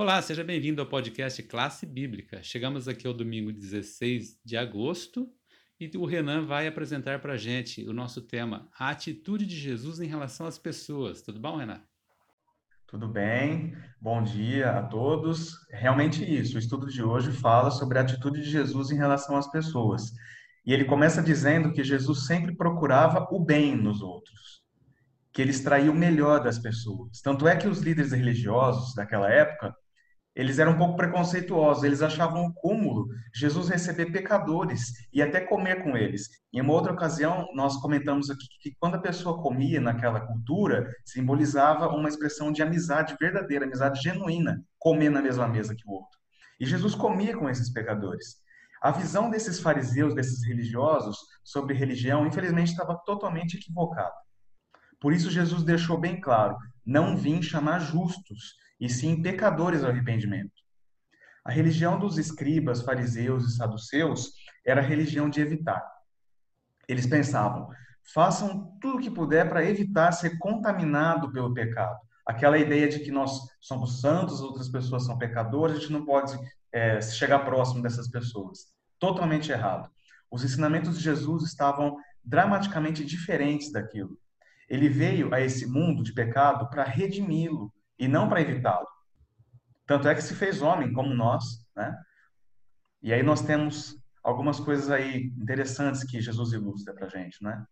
Olá, seja bem-vindo ao podcast Classe Bíblica. Chegamos aqui ao domingo 16 de agosto e o Renan vai apresentar para a gente o nosso tema, a atitude de Jesus em relação às pessoas. Tudo bom, Renan? Tudo bem, bom dia a todos. Realmente isso, o estudo de hoje fala sobre a atitude de Jesus em relação às pessoas. E ele começa dizendo que Jesus sempre procurava o bem nos outros, que ele extraía o melhor das pessoas. Tanto é que os líderes religiosos daquela época eles eram um pouco preconceituosos, eles achavam um cúmulo Jesus receber pecadores e até comer com eles. Em uma outra ocasião, nós comentamos aqui que quando a pessoa comia naquela cultura, simbolizava uma expressão de amizade verdadeira, amizade genuína, comer na mesma mesa que o outro. E Jesus comia com esses pecadores. A visão desses fariseus, desses religiosos sobre religião, infelizmente estava totalmente equivocada. Por isso Jesus deixou bem claro: não vim chamar justos, e sim pecadores ao arrependimento. A religião dos escribas, fariseus e saduceus era a religião de evitar. Eles pensavam, façam tudo o que puder para evitar ser contaminado pelo pecado. Aquela ideia de que nós somos santos, outras pessoas são pecadoras, a gente não pode é, chegar próximo dessas pessoas. Totalmente errado. Os ensinamentos de Jesus estavam dramaticamente diferentes daquilo. Ele veio a esse mundo de pecado para redimi-lo, e não para evitá-lo. Tanto é que se fez homem como nós, né? E aí nós temos algumas coisas aí interessantes que Jesus ilustra para gente, né?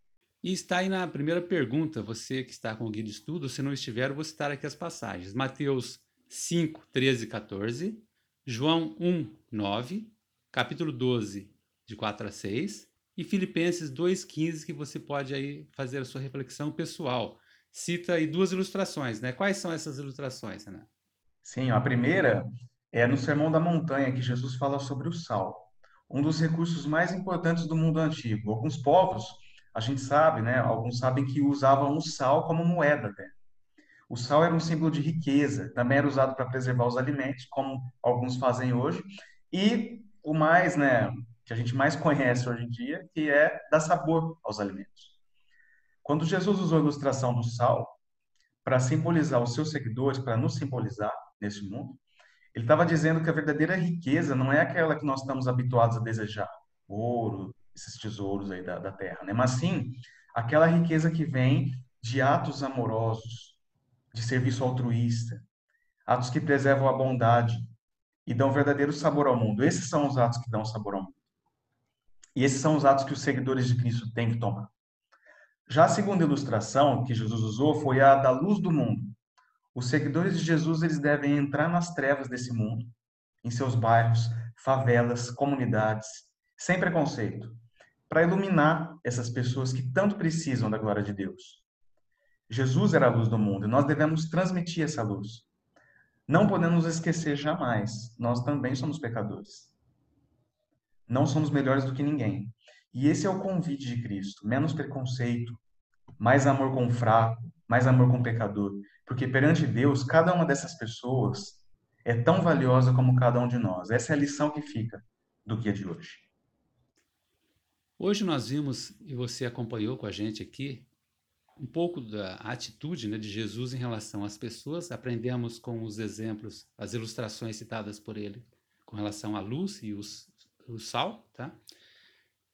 E está aí na primeira pergunta, você que está com o guia de estudo, se não estiver, eu vou citar aqui as passagens. Mateus 5, 13 e 14, João 1, 9, capítulo 12, de 4 a 6, e Filipenses 2, 15, que você pode aí fazer a sua reflexão pessoal cita aí duas ilustrações, né? Quais são essas ilustrações, Renan? Sim, a primeira é no Sermão da Montanha, que Jesus fala sobre o sal, um dos recursos mais importantes do mundo antigo. Alguns povos, a gente sabe, né? Alguns sabem que usavam o sal como moeda, né? O sal era um símbolo de riqueza, também era usado para preservar os alimentos, como alguns fazem hoje, e o mais, né, que a gente mais conhece hoje em dia, que é dar sabor aos alimentos. Quando Jesus usou a ilustração do sal para simbolizar os seus seguidores, para nos simbolizar nesse mundo, ele estava dizendo que a verdadeira riqueza não é aquela que nós estamos habituados a desejar, ouro, esses tesouros aí da, da terra, né? Mas sim aquela riqueza que vem de atos amorosos, de serviço altruísta, atos que preservam a bondade e dão verdadeiro sabor ao mundo. Esses são os atos que dão sabor ao mundo. E esses são os atos que os seguidores de Cristo têm que tomar. Já a segunda ilustração que Jesus usou foi a da luz do mundo. Os seguidores de Jesus eles devem entrar nas trevas desse mundo, em seus bairros, favelas, comunidades, sem preconceito, para iluminar essas pessoas que tanto precisam da glória de Deus. Jesus era a luz do mundo e nós devemos transmitir essa luz. Não podemos esquecer jamais, nós também somos pecadores. Não somos melhores do que ninguém. E esse é o convite de Cristo: menos preconceito, mais amor com o fraco, mais amor com o pecador. Porque perante Deus, cada uma dessas pessoas é tão valiosa como cada um de nós. Essa é a lição que fica do guia de hoje. Hoje nós vimos, e você acompanhou com a gente aqui, um pouco da atitude né, de Jesus em relação às pessoas. Aprendemos com os exemplos, as ilustrações citadas por ele com relação à luz e os, o sal, tá?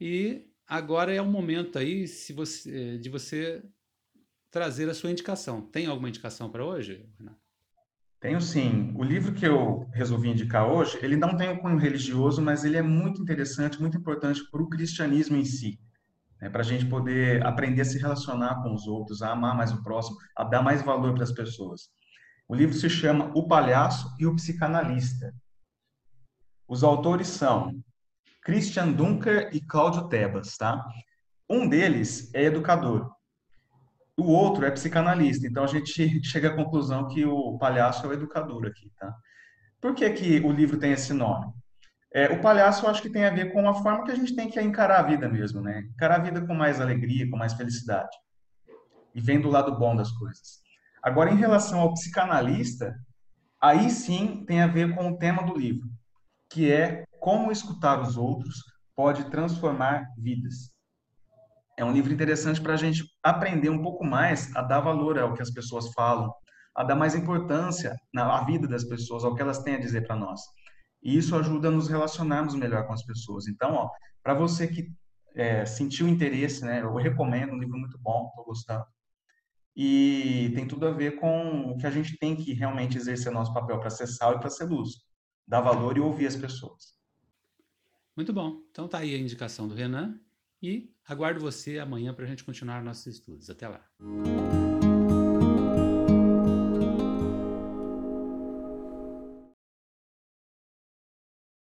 E agora é o momento aí se você, de você trazer a sua indicação. Tem alguma indicação para hoje, Renato? Tenho sim. O livro que eu resolvi indicar hoje, ele não tem um cunho religioso, mas ele é muito interessante, muito importante para o cristianismo em si. Né? Para a gente poder aprender a se relacionar com os outros, a amar mais o próximo, a dar mais valor para as pessoas. O livro se chama O Palhaço e o Psicanalista. Os autores são Christian Dunker e Cláudio Tebas, tá? Um deles é educador, o outro é psicanalista. Então a gente chega à conclusão que o palhaço é o educador aqui, tá? Por que, que o livro tem esse nome? É, o palhaço eu acho que tem a ver com a forma que a gente tem que encarar a vida mesmo, né? Encarar a vida com mais alegria, com mais felicidade. E vendo o lado bom das coisas. Agora, em relação ao psicanalista, aí sim tem a ver com o tema do livro, que é como escutar os outros pode transformar vidas. É um livro interessante para a gente aprender um pouco mais a dar valor ao que as pessoas falam, a dar mais importância na vida das pessoas, ao que elas têm a dizer para nós. E isso ajuda a nos relacionarmos melhor com as pessoas. Então, para você que é, sentiu interesse, né, eu recomendo, um livro muito bom, estou gostando. E tem tudo a ver com o que a gente tem que realmente exercer nosso papel para ser sal e para ser luz, dar valor e ouvir as pessoas. Muito bom. Então tá aí a indicação do Renan e aguardo você amanhã para a gente continuar nossos estudos. Até lá.